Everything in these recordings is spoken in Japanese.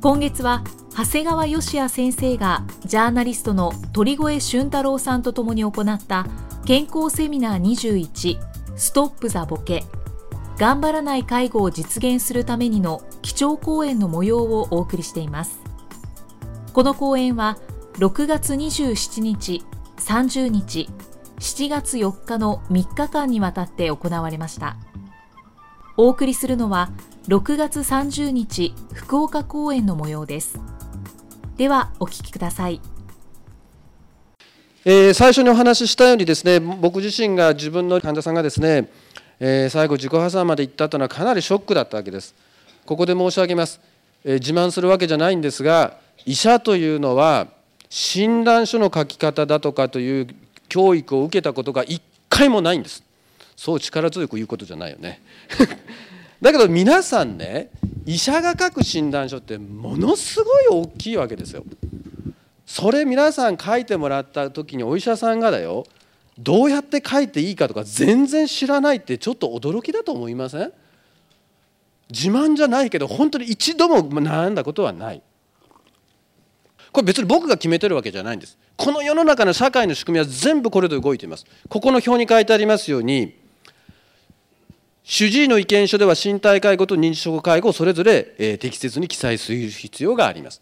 今月は長谷川芳也先生がジャーナリストの鳥越俊太郎さんと共に行った健康セミナー21ストップザボケ。頑張らない介護を実現するためにの基調講演の模様をお送りしています。この講演は6月27日30日7月4日の3日間にわたって行われました。お送りするのは6月30日福岡公演の模様です。ではお聞きください。えー、最初にお話ししたようにですね僕自身が自分の患者さんがですね、えー、最後自己破産まで行ったというのはかなりショックだったわけです。ここで申し上げます、えー、自慢するわけじゃないんですが医者というのは診断書の書き方だとかという教育を受けたことが一回もないんです。そう力強く言うことじゃないよね。だけど皆さんね医者が書く診断書ってものすごい大きいわけですよ。それ皆さん書いてもらった時にお医者さんがだよどうやって書いていいかとか全然知らないってちょっと驚きだと思いません？自慢じゃないけど本当に一度も悩んだことはない。これ別に僕が決めてるわけじゃないんです。この世の中の社会の仕組みは全部これで動いています。ここの表に書いてありますように主治医の意見書では身体介護と認知症介護をそれぞれ、え適切に記載する必要があります。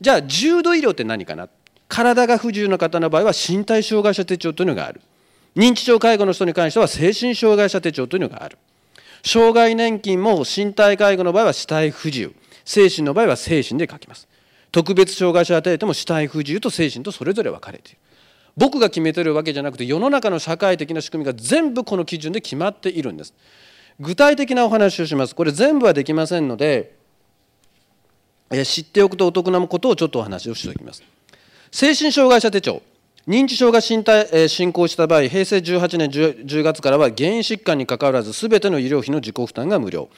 じゃあ重度医療って何かな？体が不自由な方の場合は身体障害者手帳というのがある。認知症介護の人に関しては精神障害者手帳というのがある。障害年金も身体介護の場合は死体不自由。精神の場合は精神で書きます。特別障害者手当も死体不自由と精神とそれぞれ分かれている。僕が決めてるわけじゃなくて世の中の社会的な仕組みが全部この基準で決まっているんです。具体的なお話をします。これ全部はできませんので知っておくとお得なことをちょっとお話をしておきます。精神障害者手帳。認知症が進行した場合平成18年 10, 10月からは原因疾患にかかわらず全ての医療費の自己負担が無料。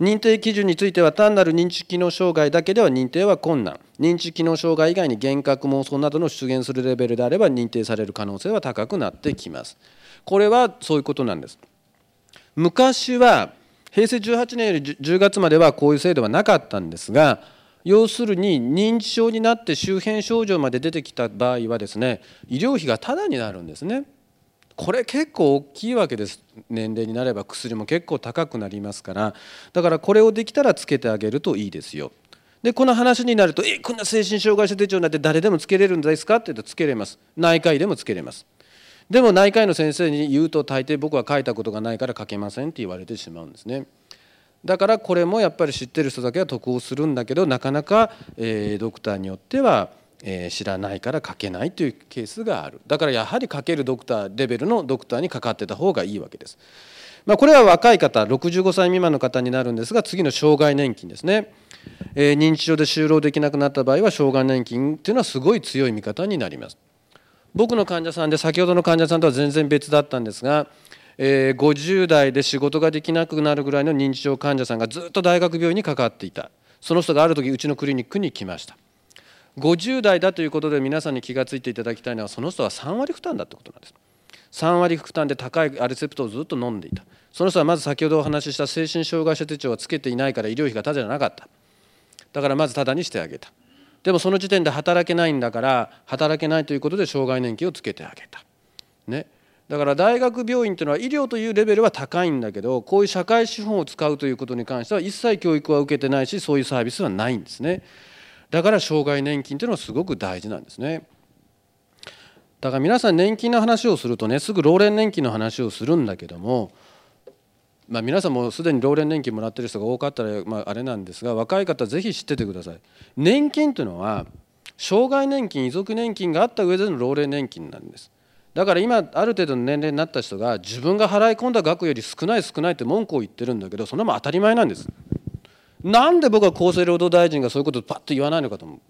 認定基準については単なる認知機能障害だけでは認定は困難。認知機能障害以外に幻覚妄想などの出現するレベルであれば認定される可能性は高くなってきます。これはそういうことなんです。昔は平成18年より10月まではこういう制度はなかったんですが要するに認知症になって周辺症状まで出てきた場合はですね医療費がタダになるんですね。これ結構大きいわけです。年齢になれば薬も結構高くなりますから。だからこれをできたらつけてあげるといいですよ。でこの話になると「えこんな精神障害者手帳なんて誰でもつけれるんですか?」って言うとつけれます。内科医でもつけれます。でも内科医の先生に言うと大抵僕は書いたことがないから書けませんって言われてしまうんですね。だからこれもやっぱり知ってる人だけは得をするんだけどなかなか、えー、ドクターによってはえ、知らないから書けないというケースがある。だからやはり書けるドクターレベルのドクターにかかってた方がいいわけです。まあ、これは若い方65歳未満の方になるんですが次の障害年金ですね、えー、認知症で就労できなくなった場合は障害年金っていうのはすごい強い味方になります。僕の患者さんで先ほどの患者さんとは全然別だったんですが、えー、50代で仕事ができなくなるぐらいの認知症患者さんがずっと大学病院にかかっていた。その人がある時うちのクリニックに来ました。50代だということで皆さんに気が付いていただきたいのはその人は3割負担だってことなんです。3割負担で高いアレセプトをずっと飲んでいた。その人はまず先ほどお話しした精神障害者手帳はつけていないから医療費がタダじゃなかった。だからまずタダにしてあげた。でもその時点で働けないんだから働けないということで障害年金をつけてあげた。ね。だから大学病院というのは医療というレベルは高いんだけどこういう社会資本を使うということに関しては一切教育は受けてないしそういうサービスはないんですね。だから障害年金というのはすごく大事なんですね。だから皆さん年金の話をするとねすぐ老年年金の話をするんだけども、まあ、皆さんもすでに老年年金もらってる人が多かったら、まあ、あれなんですが若い方ぜひ知っててください。年金というのは障害年金遺族年金があった上での老齢年金なんです。だから今ある程度の年齢になった人が自分が払い込んだ額より少ない少ないって文句を言ってるんだけどそんなもん当たり前なんです。なんで僕は厚生労働大臣がそういうことをパッと言わないのかと思う。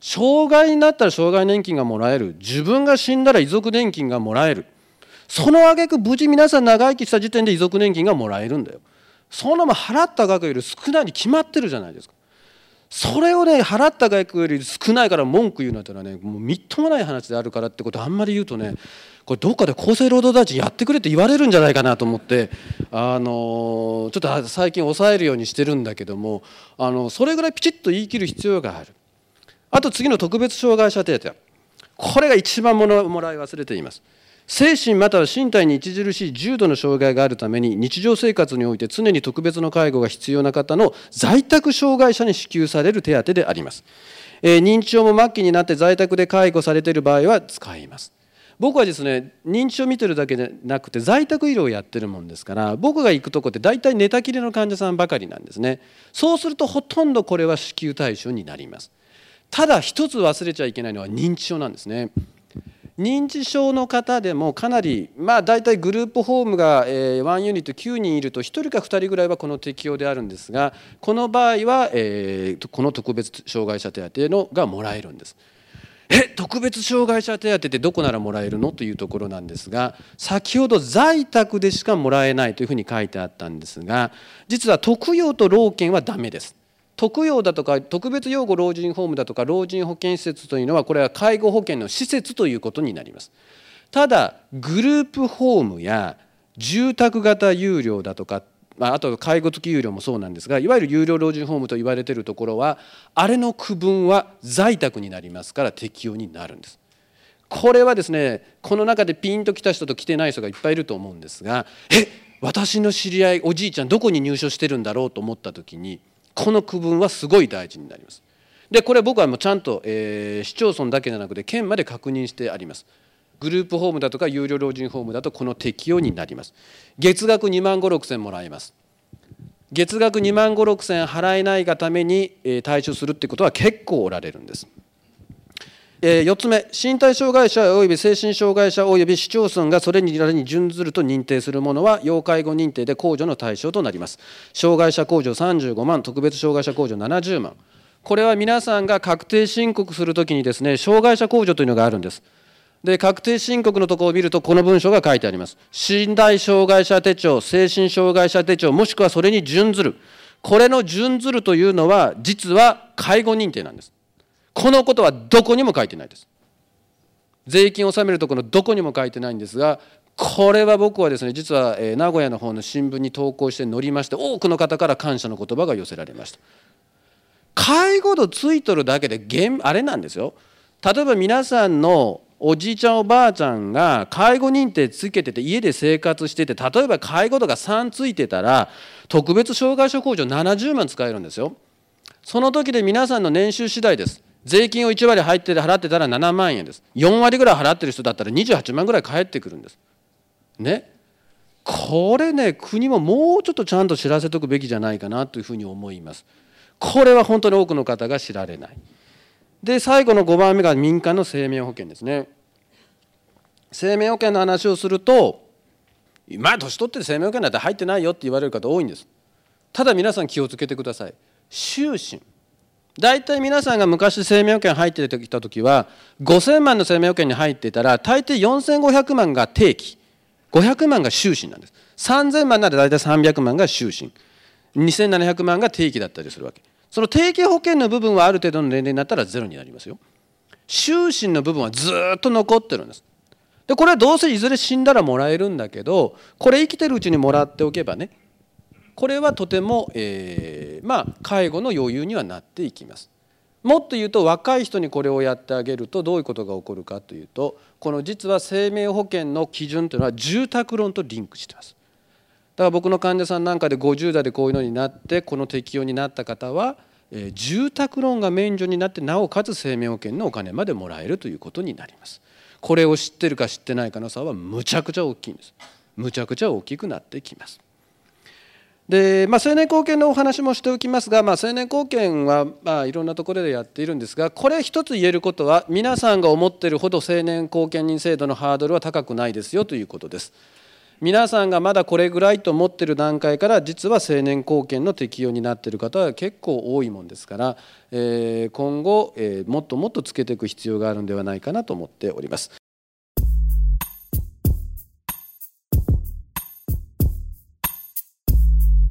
障害になったら障害年金がもらえる。自分が死んだら遺族年金がもらえる。その挙句無事皆さん長生きした時点で遺族年金がもらえるんだよ。そんなもん払った額より少ないに決まってるじゃないですか。それをね払った額より少ないから文句言うなんてのはねもうみっともない話であるからってことあんまり言うとねこれどっかで厚生労働大臣やってくれって言われるんじゃないかなと思ってあのちょっと最近抑えるようにしてるんだけどもあのそれぐらいピチッと言い切る必要がある。あと次の特別障害者手当。これが一番ものもらい忘れています。精神または身体に著しい重度の障害があるために日常生活において常に特別の介護が必要な方の在宅障害者に支給される手当であります、えー、認知症も末期になって在宅で介護されている場合は使います。僕はですね認知症見てるだけでなくて在宅医療をやってるもんですから僕が行くとこって大体寝たきりの患者さんばかりなんですね。そうするとほとんどこれは支給対象になります。ただ一つ忘れちゃいけないのは認知症なんですね。認知症の方でもかなりまあ大体グループホームが1ユニット9人いると1人か2人ぐらいはこの適用であるんですがこの場合はえこの特別障害者手当のがもらえるんです。え特別障害者手当ってどこならもらえるのというところなんですが先ほど在宅でしかもらえないというふうに書いてあったんですが実は特養と老犬はダメです。特養だとか特別養護老人ホームだとか老人保健施設というのはこれは介護保険の施設ということになります。ただグループホームや住宅型有料だとかあと介護付き有料もそうなんですがいわゆる有料老人ホームと言われているところはあれの区分は在宅になりますから適用になるんです。これはですねこの中でピンと来た人と来てない人がいっぱいいると思うんですがえ私の知り合いおじいちゃんどこに入所してるんだろうと思った時にこの区分はすごい大事になります。でこれ僕はもうちゃんと、えー、市町村だけじゃなくて県まで確認してあります。グループホームだとか有料老人ホームだとこの適用になります。月額2万5 6千もらえます。月額2万5 6千払えないがために、えー、対処するってことは結構おられるんです。えー、4つ目身体障害者および精神障害者および市町村がそれにに準ずると認定するものは要介護認定で控除の対象となります。障害者控除35万特別障害者控除70万。これは皆さんが確定申告するときにですね障害者控除というのがあるんです。で確定申告のところを見るとこの文章が書いてあります。身体障害者手帳精神障害者手帳もしくはそれに準ずる。これの準ずるというのは実は介護認定なんです。このことはどこにも書いてないです。税金を納めるところのどこにも書いてないんですがこれは僕はですね実は名古屋の方の新聞に投稿して載りまして多くの方から感謝の言葉が寄せられました。介護度ついとるだけであれなんですよ。例えば皆さんのおじいちゃんおばあちゃんが介護認定つけてて家で生活してて例えば介護度が3ついてたら特別障害者控除70万使えるんですよ。その時で皆さんの年収次第です。税金を1割入って払ってたら7万円です。4割ぐらい払ってる人だったら28万ぐらい返ってくるんです。ね？これね国ももうちょっとちゃんと知らせとくべきじゃないかなというふうに思います。これは本当に多くの方が知られない。で最後の5番目が民間の生命保険ですね。生命保険の話をするとまあ年取って生命保険なんて入ってないよって言われる方多いんです。ただ皆さん気をつけてください。終身。大体皆さんが昔生命保険入ってきた時は5000万の生命保険に入っていたら大抵4500万が定期。500万が終身なんです。3000万なら大体300万が終身2700万が定期だったりするわけ。その定期保険の部分はある程度の年齢になったらゼロになりますよ。終身の部分はずっと残ってるんです。でこれはどうせいずれ死んだらもらえるんだけどこれ生きてるうちにもらっておけばねこれはとても、えー、まあ、介護の余裕にはなっていきます。もっと言うと若い人にこれをやってあげるとどういうことが起こるかというとこの実は生命保険の基準というのは住宅ローンとリンクしてます。だから僕の患者さんなんかで50代でこういうのになってこの適用になった方はえー、住宅ローンが免除になってなおかつ生命保険のお金までもらえるということになりますこれを知ってるか知ってないかの差はむちゃくちゃ大きいんですむちゃくちゃ大きくなってきますで、まあ、青年貢献のお話もしておきますが、まあ、青年貢献は、まあ、いろんなところでやっているんですがこれ一つ言えることは皆さんが思っているほど青年貢献人制度のハードルは高くないですよということです。皆さんがまだこれぐらいと思っている段階から実は青年貢献の適用になっている方は結構多いもんですから、えー、今後、えー、もっともっとつけていく必要があるんではないかなと思っております。